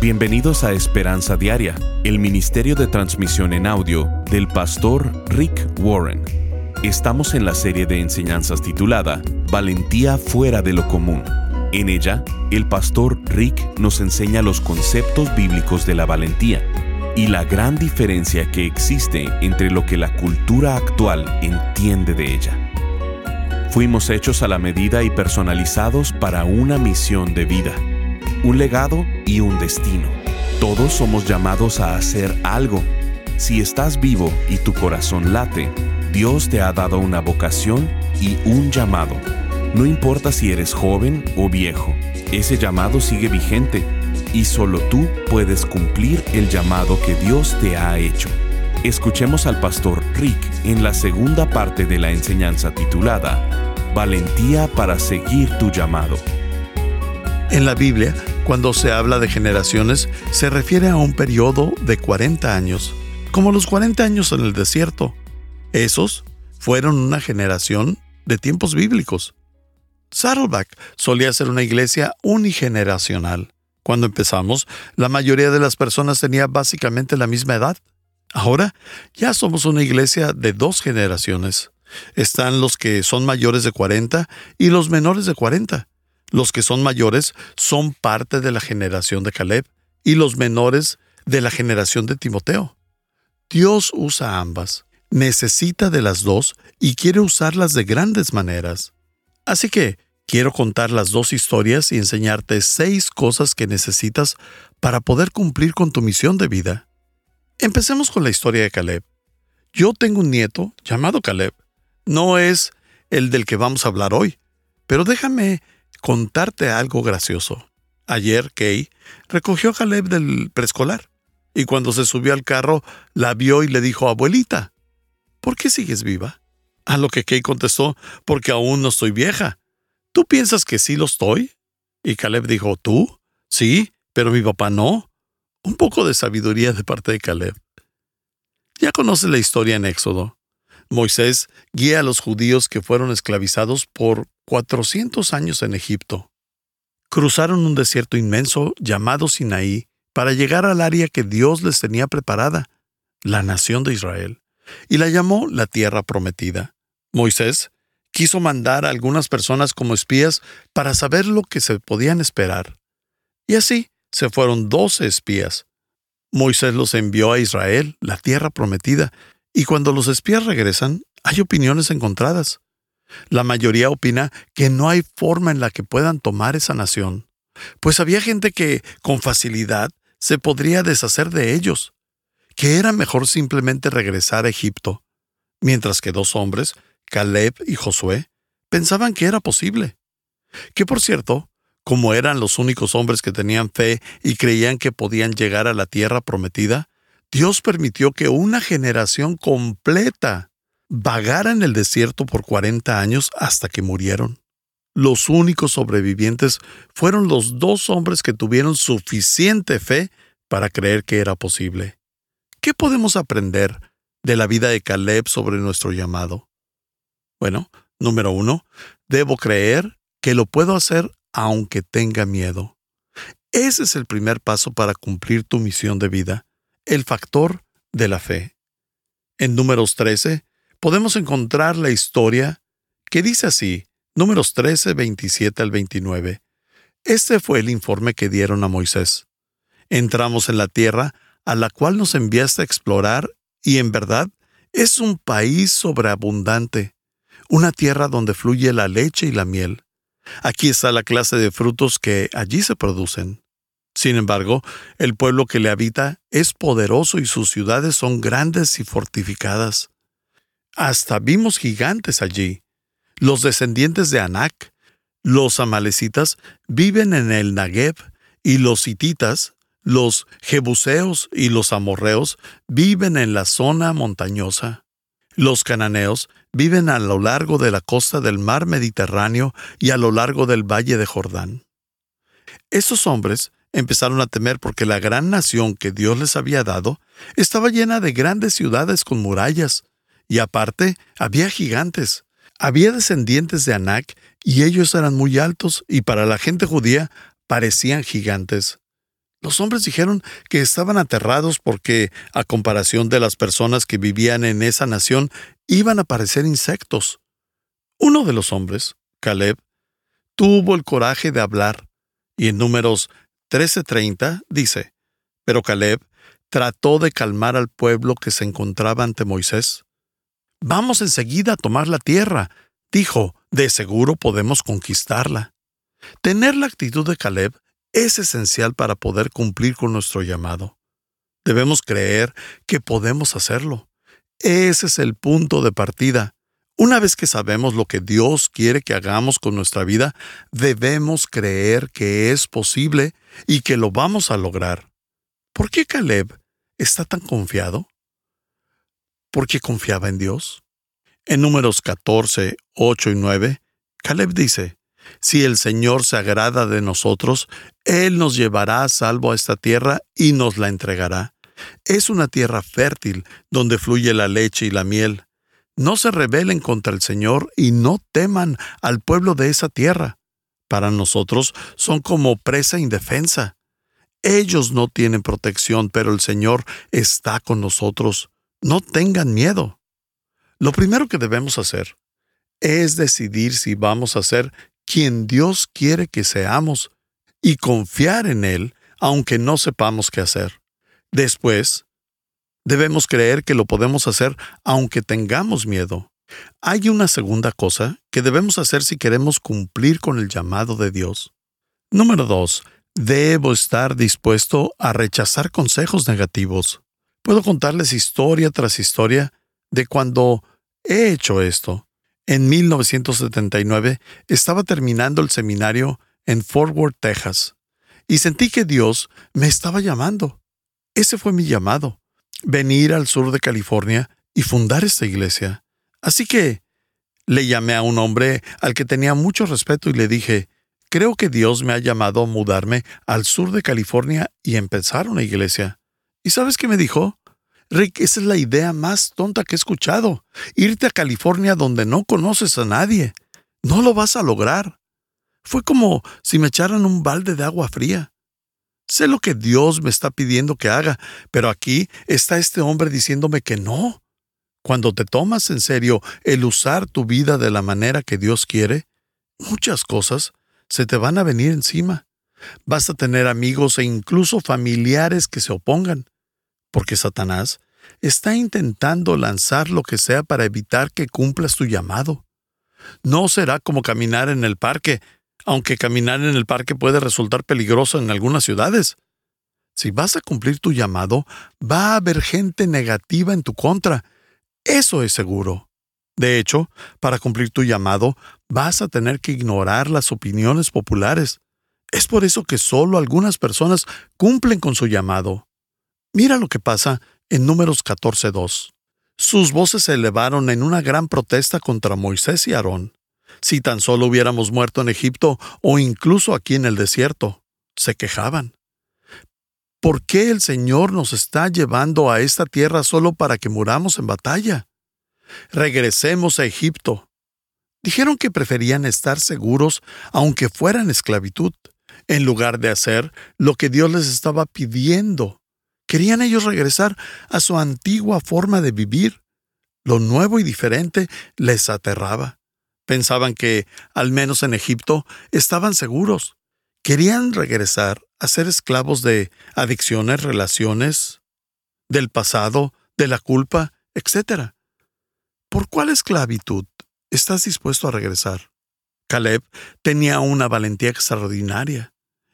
Bienvenidos a Esperanza Diaria, el Ministerio de Transmisión en Audio del pastor Rick Warren. Estamos en la serie de enseñanzas titulada Valentía fuera de lo común. En ella, el pastor Rick nos enseña los conceptos bíblicos de la valentía y la gran diferencia que existe entre lo que la cultura actual entiende de ella. Fuimos hechos a la medida y personalizados para una misión de vida un legado y un destino. Todos somos llamados a hacer algo. Si estás vivo y tu corazón late, Dios te ha dado una vocación y un llamado. No importa si eres joven o viejo, ese llamado sigue vigente y solo tú puedes cumplir el llamado que Dios te ha hecho. Escuchemos al pastor Rick en la segunda parte de la enseñanza titulada Valentía para seguir tu llamado. En la Biblia, cuando se habla de generaciones, se refiere a un periodo de 40 años, como los 40 años en el desierto. Esos fueron una generación de tiempos bíblicos. Saddleback solía ser una iglesia unigeneracional. Cuando empezamos, la mayoría de las personas tenía básicamente la misma edad. Ahora ya somos una iglesia de dos generaciones. Están los que son mayores de 40 y los menores de 40. Los que son mayores son parte de la generación de Caleb y los menores de la generación de Timoteo. Dios usa ambas, necesita de las dos y quiere usarlas de grandes maneras. Así que quiero contar las dos historias y enseñarte seis cosas que necesitas para poder cumplir con tu misión de vida. Empecemos con la historia de Caleb. Yo tengo un nieto llamado Caleb. No es el del que vamos a hablar hoy, pero déjame contarte algo gracioso. Ayer Kay recogió a Caleb del preescolar y cuando se subió al carro la vio y le dijo, abuelita, ¿por qué sigues viva? A lo que Kay contestó, porque aún no estoy vieja. ¿Tú piensas que sí lo estoy? Y Caleb dijo, ¿tú? Sí, pero mi papá no. Un poco de sabiduría de parte de Caleb. Ya conoces la historia en Éxodo. Moisés guía a los judíos que fueron esclavizados por 400 años en Egipto. Cruzaron un desierto inmenso llamado Sinaí para llegar al área que Dios les tenía preparada, la nación de Israel, y la llamó la tierra prometida. Moisés quiso mandar a algunas personas como espías para saber lo que se podían esperar. Y así se fueron doce espías. Moisés los envió a Israel, la tierra prometida, y cuando los espías regresan, hay opiniones encontradas. La mayoría opina que no hay forma en la que puedan tomar esa nación, pues había gente que, con facilidad, se podría deshacer de ellos, que era mejor simplemente regresar a Egipto, mientras que dos hombres, Caleb y Josué, pensaban que era posible. Que por cierto, como eran los únicos hombres que tenían fe y creían que podían llegar a la tierra prometida, Dios permitió que una generación completa vagara en el desierto por 40 años hasta que murieron. Los únicos sobrevivientes fueron los dos hombres que tuvieron suficiente fe para creer que era posible. ¿Qué podemos aprender de la vida de Caleb sobre nuestro llamado? Bueno, número uno, debo creer que lo puedo hacer aunque tenga miedo. Ese es el primer paso para cumplir tu misión de vida el factor de la fe. En números 13 podemos encontrar la historia que dice así, números 13, 27 al 29. Este fue el informe que dieron a Moisés. Entramos en la tierra a la cual nos enviaste a explorar y en verdad es un país sobreabundante, una tierra donde fluye la leche y la miel. Aquí está la clase de frutos que allí se producen. Sin embargo, el pueblo que le habita es poderoso y sus ciudades son grandes y fortificadas. Hasta vimos gigantes allí. Los descendientes de Anac, los amalecitas, viven en el Nagueb, y los hititas, los jebuseos y los amorreos viven en la zona montañosa. Los cananeos viven a lo largo de la costa del mar Mediterráneo y a lo largo del valle de Jordán. Estos hombres empezaron a temer porque la gran nación que Dios les había dado estaba llena de grandes ciudades con murallas, y aparte había gigantes. Había descendientes de Anac, y ellos eran muy altos, y para la gente judía parecían gigantes. Los hombres dijeron que estaban aterrados porque, a comparación de las personas que vivían en esa nación, iban a parecer insectos. Uno de los hombres, Caleb, tuvo el coraje de hablar, y en números 13:30 dice, pero Caleb trató de calmar al pueblo que se encontraba ante Moisés. Vamos enseguida a tomar la tierra, dijo, de seguro podemos conquistarla. Tener la actitud de Caleb es esencial para poder cumplir con nuestro llamado. Debemos creer que podemos hacerlo. Ese es el punto de partida. Una vez que sabemos lo que Dios quiere que hagamos con nuestra vida, debemos creer que es posible y que lo vamos a lograr. ¿Por qué Caleb está tan confiado? Porque confiaba en Dios. En números 14, 8 y 9, Caleb dice, si el Señor se agrada de nosotros, Él nos llevará a salvo a esta tierra y nos la entregará. Es una tierra fértil, donde fluye la leche y la miel. No se rebelen contra el Señor y no teman al pueblo de esa tierra. Para nosotros son como presa indefensa. Ellos no tienen protección, pero el Señor está con nosotros. No tengan miedo. Lo primero que debemos hacer es decidir si vamos a ser quien Dios quiere que seamos y confiar en Él aunque no sepamos qué hacer. Después, debemos creer que lo podemos hacer aunque tengamos miedo. Hay una segunda cosa que debemos hacer si queremos cumplir con el llamado de Dios. Número 2. Debo estar dispuesto a rechazar consejos negativos. Puedo contarles historia tras historia de cuando he hecho esto. En 1979 estaba terminando el seminario en Fort Worth, Texas, y sentí que Dios me estaba llamando. Ese fue mi llamado, venir al sur de California y fundar esta iglesia. Así que le llamé a un hombre al que tenía mucho respeto y le dije, creo que Dios me ha llamado a mudarme al sur de California y empezar una iglesia. ¿Y sabes qué me dijo? Rick, esa es la idea más tonta que he escuchado. Irte a California donde no conoces a nadie. No lo vas a lograr. Fue como si me echaran un balde de agua fría. Sé lo que Dios me está pidiendo que haga, pero aquí está este hombre diciéndome que no. Cuando te tomas en serio el usar tu vida de la manera que Dios quiere, muchas cosas se te van a venir encima. Vas a tener amigos e incluso familiares que se opongan porque Satanás está intentando lanzar lo que sea para evitar que cumplas tu llamado. No será como caminar en el parque, aunque caminar en el parque puede resultar peligroso en algunas ciudades. Si vas a cumplir tu llamado, va a haber gente negativa en tu contra. Eso es seguro. De hecho, para cumplir tu llamado, vas a tener que ignorar las opiniones populares. Es por eso que solo algunas personas cumplen con su llamado. Mira lo que pasa en Números 14.2. Sus voces se elevaron en una gran protesta contra Moisés y Aarón. Si tan solo hubiéramos muerto en Egipto o incluso aquí en el desierto, se quejaban. ¿Por qué el Señor nos está llevando a esta tierra solo para que muramos en batalla? Regresemos a Egipto. Dijeron que preferían estar seguros aunque fueran esclavitud, en lugar de hacer lo que Dios les estaba pidiendo Querían ellos regresar a su antigua forma de vivir. Lo nuevo y diferente les aterraba. Pensaban que, al menos en Egipto, estaban seguros. Querían regresar a ser esclavos de adicciones, relaciones, del pasado, de la culpa, etc. ¿Por cuál esclavitud estás dispuesto a regresar? Caleb tenía una valentía extraordinaria.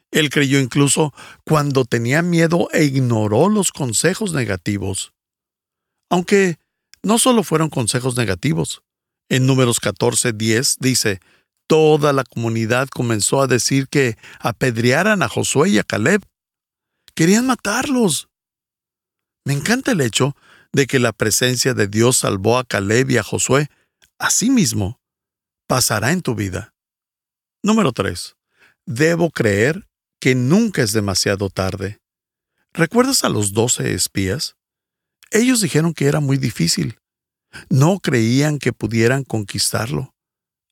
Él creyó incluso cuando tenía miedo e ignoró los consejos negativos. Aunque no solo fueron consejos negativos. En números 14:10 dice, toda la comunidad comenzó a decir que apedrearan a Josué y a Caleb. Querían matarlos. Me encanta el hecho de que la presencia de Dios salvó a Caleb y a Josué. Asimismo, pasará en tu vida. Número 3. Debo creer que nunca es demasiado tarde. ¿Recuerdas a los doce espías? Ellos dijeron que era muy difícil. No creían que pudieran conquistarlo.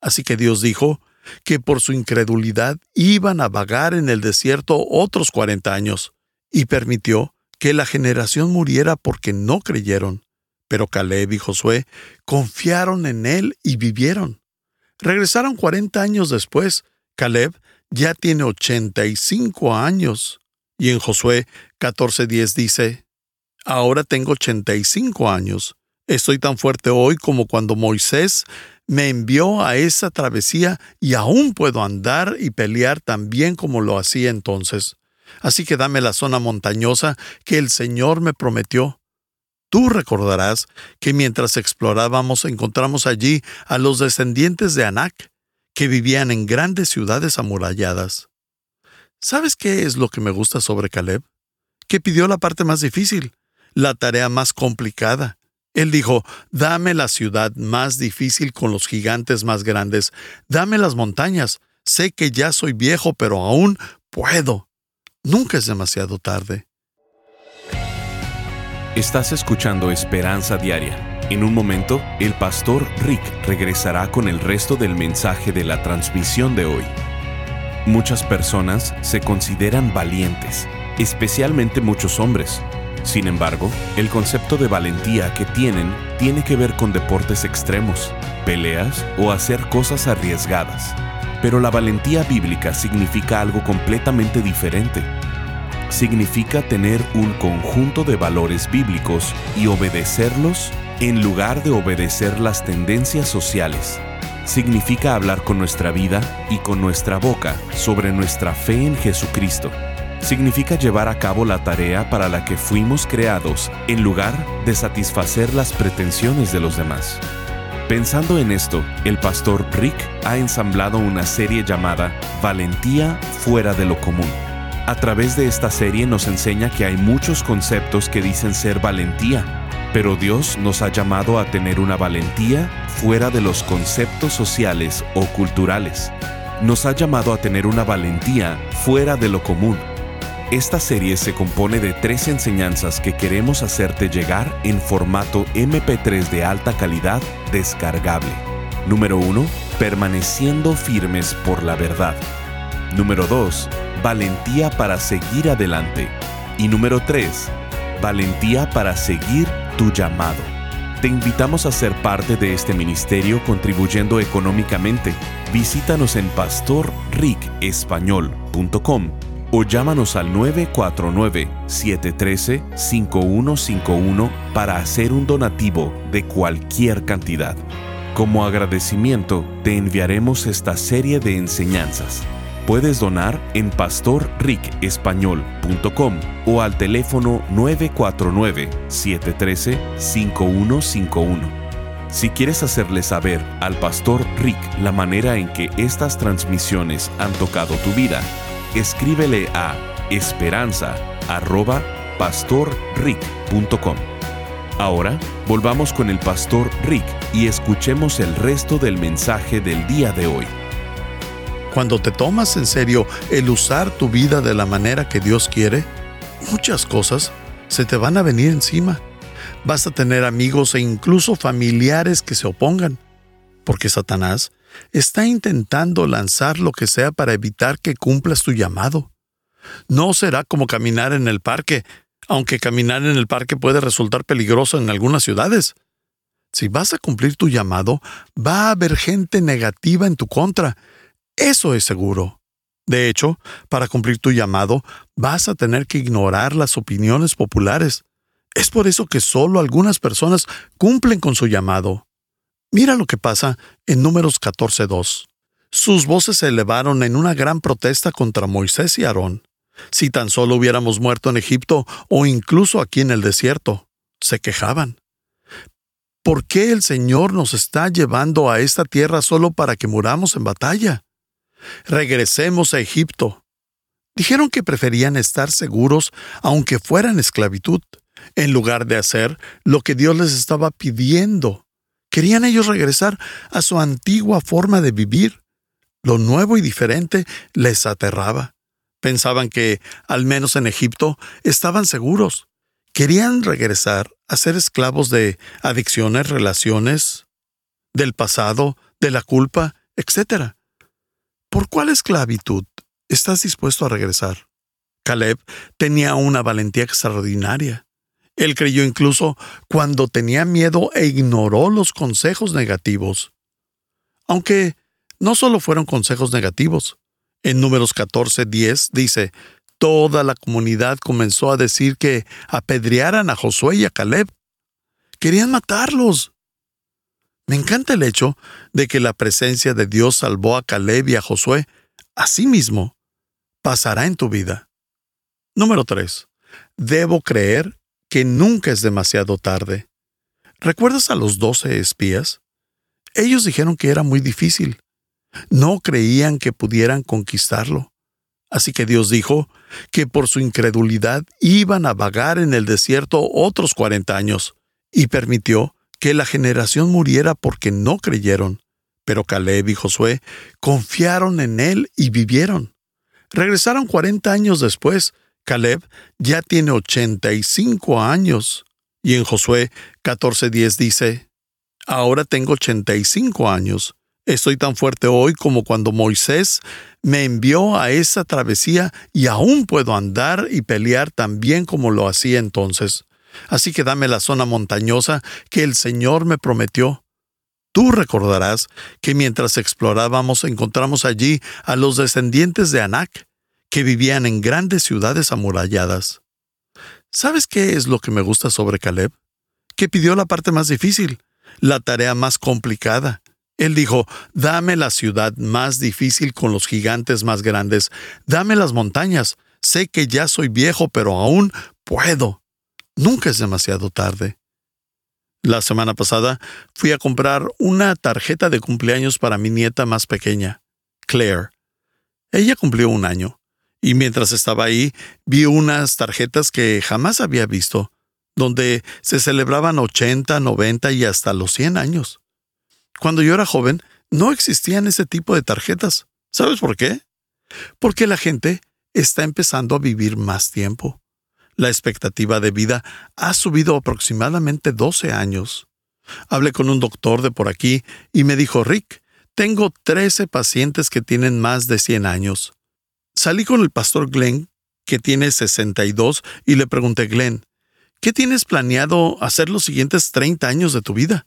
Así que Dios dijo que por su incredulidad iban a vagar en el desierto otros cuarenta años. y permitió que la generación muriera porque no creyeron. Pero Caleb y Josué confiaron en él y vivieron. Regresaron 40 años después. Caleb ya tiene 85 años. Y en Josué 14:10 dice, Ahora tengo 85 años. Estoy tan fuerte hoy como cuando Moisés me envió a esa travesía y aún puedo andar y pelear tan bien como lo hacía entonces. Así que dame la zona montañosa que el Señor me prometió. Tú recordarás que mientras explorábamos encontramos allí a los descendientes de Anac, que vivían en grandes ciudades amuralladas. ¿Sabes qué es lo que me gusta sobre Caleb? Que pidió la parte más difícil, la tarea más complicada. Él dijo, dame la ciudad más difícil con los gigantes más grandes, dame las montañas, sé que ya soy viejo, pero aún puedo. Nunca es demasiado tarde. Estás escuchando Esperanza Diaria. En un momento, el pastor Rick regresará con el resto del mensaje de la transmisión de hoy. Muchas personas se consideran valientes, especialmente muchos hombres. Sin embargo, el concepto de valentía que tienen tiene que ver con deportes extremos, peleas o hacer cosas arriesgadas. Pero la valentía bíblica significa algo completamente diferente significa tener un conjunto de valores bíblicos y obedecerlos en lugar de obedecer las tendencias sociales. Significa hablar con nuestra vida y con nuestra boca sobre nuestra fe en Jesucristo. Significa llevar a cabo la tarea para la que fuimos creados en lugar de satisfacer las pretensiones de los demás. Pensando en esto, el pastor Rick ha ensamblado una serie llamada Valentía fuera de lo común a través de esta serie nos enseña que hay muchos conceptos que dicen ser valentía, pero Dios nos ha llamado a tener una valentía fuera de los conceptos sociales o culturales. Nos ha llamado a tener una valentía fuera de lo común. Esta serie se compone de tres enseñanzas que queremos hacerte llegar en formato MP3 de alta calidad descargable. Número 1. Permaneciendo firmes por la verdad. Número 2 valentía para seguir adelante. Y número 3, valentía para seguir tu llamado. Te invitamos a ser parte de este ministerio contribuyendo económicamente. Visítanos en pastorricespañol.com o llámanos al 949-713-5151 para hacer un donativo de cualquier cantidad. Como agradecimiento, te enviaremos esta serie de enseñanzas Puedes donar en pastorricespañol.com o al teléfono 949-713-5151. Si quieres hacerle saber al pastor Rick la manera en que estas transmisiones han tocado tu vida, escríbele a esperanza.pastorrick.com. Ahora volvamos con el pastor Rick y escuchemos el resto del mensaje del día de hoy. Cuando te tomas en serio el usar tu vida de la manera que Dios quiere, muchas cosas se te van a venir encima. Vas a tener amigos e incluso familiares que se opongan, porque Satanás está intentando lanzar lo que sea para evitar que cumplas tu llamado. No será como caminar en el parque, aunque caminar en el parque puede resultar peligroso en algunas ciudades. Si vas a cumplir tu llamado, va a haber gente negativa en tu contra eso es seguro. De hecho, para cumplir tu llamado, vas a tener que ignorar las opiniones populares. Es por eso que solo algunas personas cumplen con su llamado. Mira lo que pasa en Números 14.2. Sus voces se elevaron en una gran protesta contra Moisés y Aarón. Si tan solo hubiéramos muerto en Egipto o incluso aquí en el desierto, se quejaban. ¿Por qué el Señor nos está llevando a esta tierra solo para que muramos en batalla? regresemos a Egipto. Dijeron que preferían estar seguros aunque fueran esclavitud, en lugar de hacer lo que Dios les estaba pidiendo. Querían ellos regresar a su antigua forma de vivir. Lo nuevo y diferente les aterraba. Pensaban que, al menos en Egipto, estaban seguros. Querían regresar a ser esclavos de adicciones, relaciones, del pasado, de la culpa, etc. ¿Por cuál esclavitud estás dispuesto a regresar? Caleb tenía una valentía extraordinaria. Él creyó incluso cuando tenía miedo e ignoró los consejos negativos. Aunque no solo fueron consejos negativos. En números 14, 10 dice, toda la comunidad comenzó a decir que apedrearan a Josué y a Caleb. Querían matarlos. Me encanta el hecho de que la presencia de Dios salvó a Caleb y a Josué. Asimismo, pasará en tu vida. Número 3. Debo creer que nunca es demasiado tarde. ¿Recuerdas a los doce espías? Ellos dijeron que era muy difícil. No creían que pudieran conquistarlo. Así que Dios dijo que por su incredulidad iban a vagar en el desierto otros cuarenta años, y permitió que la generación muriera porque no creyeron. Pero Caleb y Josué confiaron en él y vivieron. Regresaron cuarenta años después. Caleb ya tiene ochenta y cinco años. Y en Josué 14:10 dice, Ahora tengo ochenta y cinco años Estoy tan fuerte hoy como cuando Moisés me envió a esa travesía y aún puedo andar y pelear tan bien como lo hacía entonces. Así que dame la zona montañosa que el Señor me prometió. Tú recordarás que mientras explorábamos encontramos allí a los descendientes de Anac, que vivían en grandes ciudades amuralladas. ¿Sabes qué es lo que me gusta sobre Caleb? Que pidió la parte más difícil, la tarea más complicada, él dijo, dame la ciudad más difícil con los gigantes más grandes, dame las montañas, sé que ya soy viejo, pero aún puedo. Nunca es demasiado tarde. La semana pasada fui a comprar una tarjeta de cumpleaños para mi nieta más pequeña, Claire. Ella cumplió un año, y mientras estaba ahí vi unas tarjetas que jamás había visto, donde se celebraban 80, 90 y hasta los 100 años. Cuando yo era joven, no existían ese tipo de tarjetas. ¿Sabes por qué? Porque la gente está empezando a vivir más tiempo. La expectativa de vida ha subido aproximadamente 12 años. Hablé con un doctor de por aquí y me dijo, Rick, tengo 13 pacientes que tienen más de 100 años. Salí con el pastor Glenn, que tiene 62, y le pregunté, Glenn, ¿qué tienes planeado hacer los siguientes 30 años de tu vida?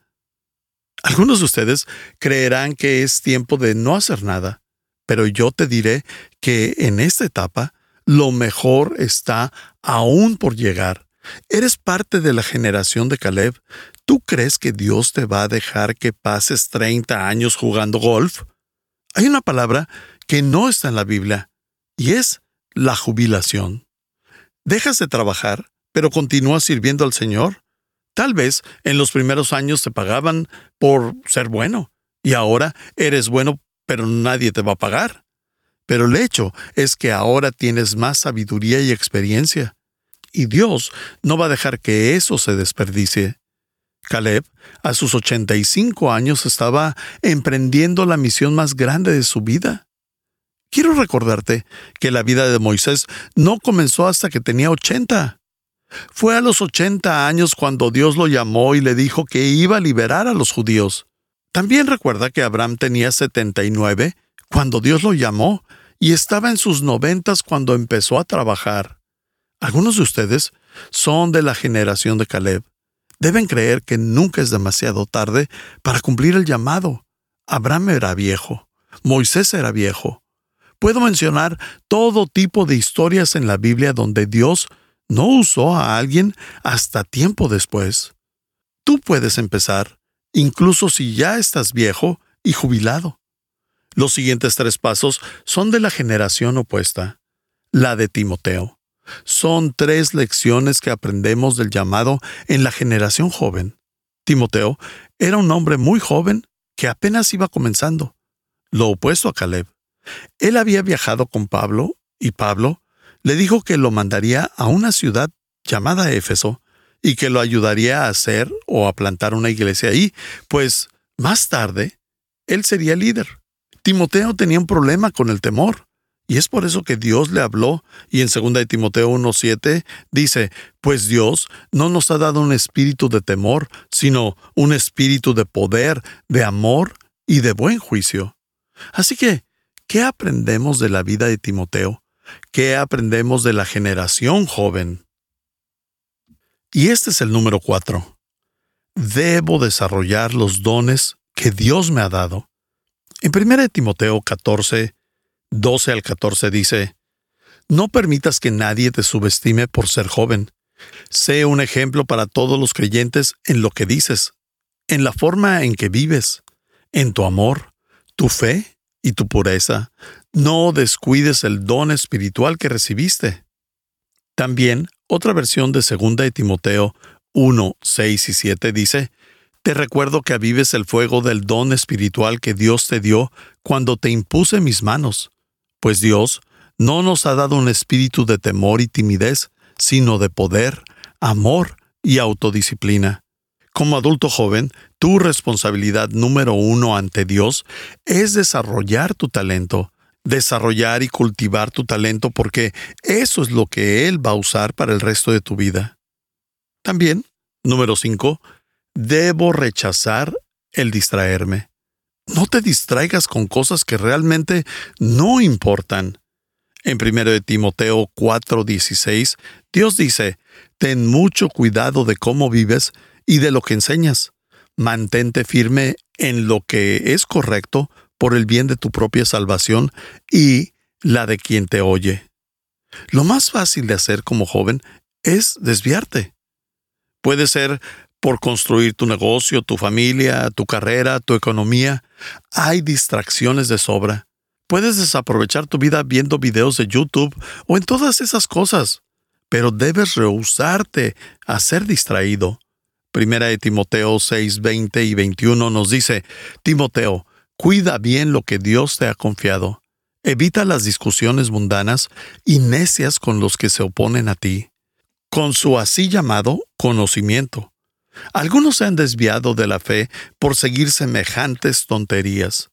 Algunos de ustedes creerán que es tiempo de no hacer nada, pero yo te diré que en esta etapa lo mejor está aún por llegar. Eres parte de la generación de Caleb. ¿Tú crees que Dios te va a dejar que pases 30 años jugando golf? Hay una palabra que no está en la Biblia, y es la jubilación. Dejas de trabajar, pero continúas sirviendo al Señor. Tal vez en los primeros años te pagaban por ser bueno y ahora eres bueno pero nadie te va a pagar. Pero el hecho es que ahora tienes más sabiduría y experiencia. Y Dios no va a dejar que eso se desperdicie. Caleb, a sus 85 años, estaba emprendiendo la misión más grande de su vida. Quiero recordarte que la vida de Moisés no comenzó hasta que tenía 80. Fue a los 80 años cuando Dios lo llamó y le dijo que iba a liberar a los judíos. También recuerda que Abraham tenía 79 cuando Dios lo llamó y estaba en sus noventas cuando empezó a trabajar. Algunos de ustedes son de la generación de Caleb. Deben creer que nunca es demasiado tarde para cumplir el llamado. Abraham era viejo. Moisés era viejo. Puedo mencionar todo tipo de historias en la Biblia donde Dios no usó a alguien hasta tiempo después. Tú puedes empezar, incluso si ya estás viejo y jubilado. Los siguientes tres pasos son de la generación opuesta, la de Timoteo. Son tres lecciones que aprendemos del llamado en la generación joven. Timoteo era un hombre muy joven que apenas iba comenzando, lo opuesto a Caleb. Él había viajado con Pablo y Pablo le dijo que lo mandaría a una ciudad llamada Éfeso y que lo ayudaría a hacer o a plantar una iglesia ahí, pues más tarde él sería líder. Timoteo tenía un problema con el temor. Y es por eso que Dios le habló, y en 2 de Timoteo 1.7 dice, pues Dios no nos ha dado un espíritu de temor, sino un espíritu de poder, de amor y de buen juicio. Así que, ¿qué aprendemos de la vida de Timoteo? ¿qué aprendemos de la generación joven? Y este es el número cuatro. Debo desarrollar los dones que Dios me ha dado. En 1 Timoteo 14, 12 al 14 dice, No permitas que nadie te subestime por ser joven. Sé un ejemplo para todos los creyentes en lo que dices, en la forma en que vives, en tu amor, tu fe y tu pureza. No descuides el don espiritual que recibiste. También otra versión de 2 de Timoteo 1, 6 y 7 dice, Te recuerdo que avives el fuego del don espiritual que Dios te dio cuando te impuse mis manos, pues Dios no nos ha dado un espíritu de temor y timidez, sino de poder, amor y autodisciplina. Como adulto joven, tu responsabilidad número uno ante Dios es desarrollar tu talento, desarrollar y cultivar tu talento porque eso es lo que Él va a usar para el resto de tu vida. También, número cinco, debo rechazar el distraerme. No te distraigas con cosas que realmente no importan. En 1 Timoteo 4:16, Dios dice, Ten mucho cuidado de cómo vives y de lo que enseñas. Mantente firme en lo que es correcto por el bien de tu propia salvación y la de quien te oye. Lo más fácil de hacer como joven es desviarte. Puede ser por construir tu negocio, tu familia, tu carrera, tu economía. Hay distracciones de sobra. Puedes desaprovechar tu vida viendo videos de YouTube o en todas esas cosas, pero debes rehusarte a ser distraído. Primera de Timoteo 6, 20 y 21 nos dice, Timoteo, Cuida bien lo que Dios te ha confiado. Evita las discusiones mundanas y necias con los que se oponen a ti, con su así llamado conocimiento. Algunos se han desviado de la fe por seguir semejantes tonterías.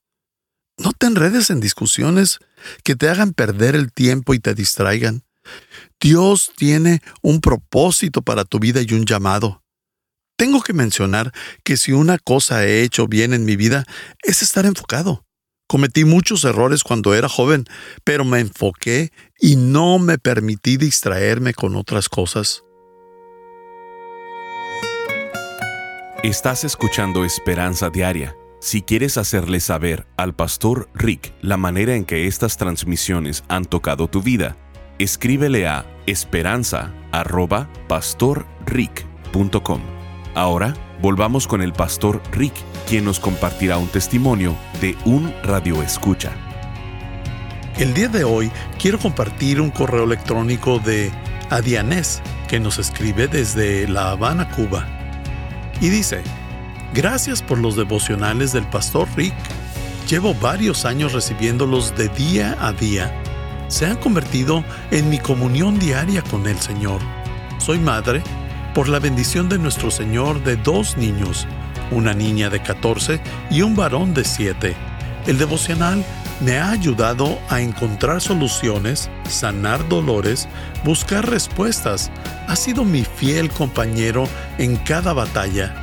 No te enredes en discusiones que te hagan perder el tiempo y te distraigan. Dios tiene un propósito para tu vida y un llamado. Tengo que mencionar que si una cosa he hecho bien en mi vida es estar enfocado. Cometí muchos errores cuando era joven, pero me enfoqué y no me permití distraerme con otras cosas. Estás escuchando Esperanza Diaria. Si quieres hacerle saber al pastor Rick la manera en que estas transmisiones han tocado tu vida, escríbele a esperanza.pastorrick.com. Ahora volvamos con el pastor Rick, quien nos compartirá un testimonio de un radio escucha. El día de hoy quiero compartir un correo electrónico de Adianés que nos escribe desde La Habana, Cuba. Y dice, gracias por los devocionales del pastor Rick. Llevo varios años recibiéndolos de día a día. Se han convertido en mi comunión diaria con el Señor. Soy madre por la bendición de nuestro Señor de dos niños, una niña de 14 y un varón de 7. El devocional me ha ayudado a encontrar soluciones, sanar dolores, buscar respuestas. Ha sido mi fiel compañero en cada batalla,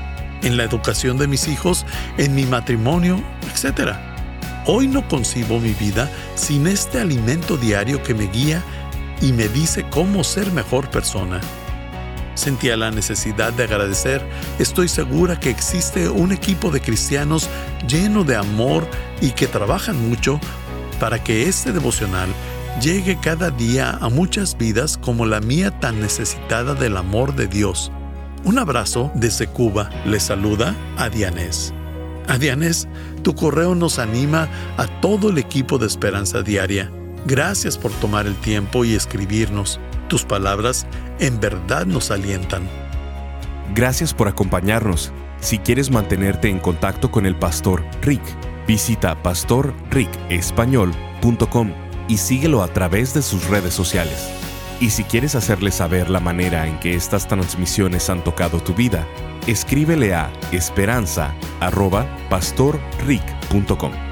en la educación de mis hijos, en mi matrimonio, etc. Hoy no concibo mi vida sin este alimento diario que me guía y me dice cómo ser mejor persona. Sentía la necesidad de agradecer. Estoy segura que existe un equipo de cristianos lleno de amor y que trabajan mucho para que este devocional llegue cada día a muchas vidas como la mía tan necesitada del amor de Dios. Un abrazo desde Cuba. Le saluda a Dianés. A Dianés, tu correo nos anima a todo el equipo de Esperanza Diaria. Gracias por tomar el tiempo y escribirnos. Tus palabras en verdad nos alientan. Gracias por acompañarnos. Si quieres mantenerte en contacto con el pastor Rick, visita pastorricespañol.com y síguelo a través de sus redes sociales. Y si quieres hacerle saber la manera en que estas transmisiones han tocado tu vida, escríbele a esperanza.pastorrick.com.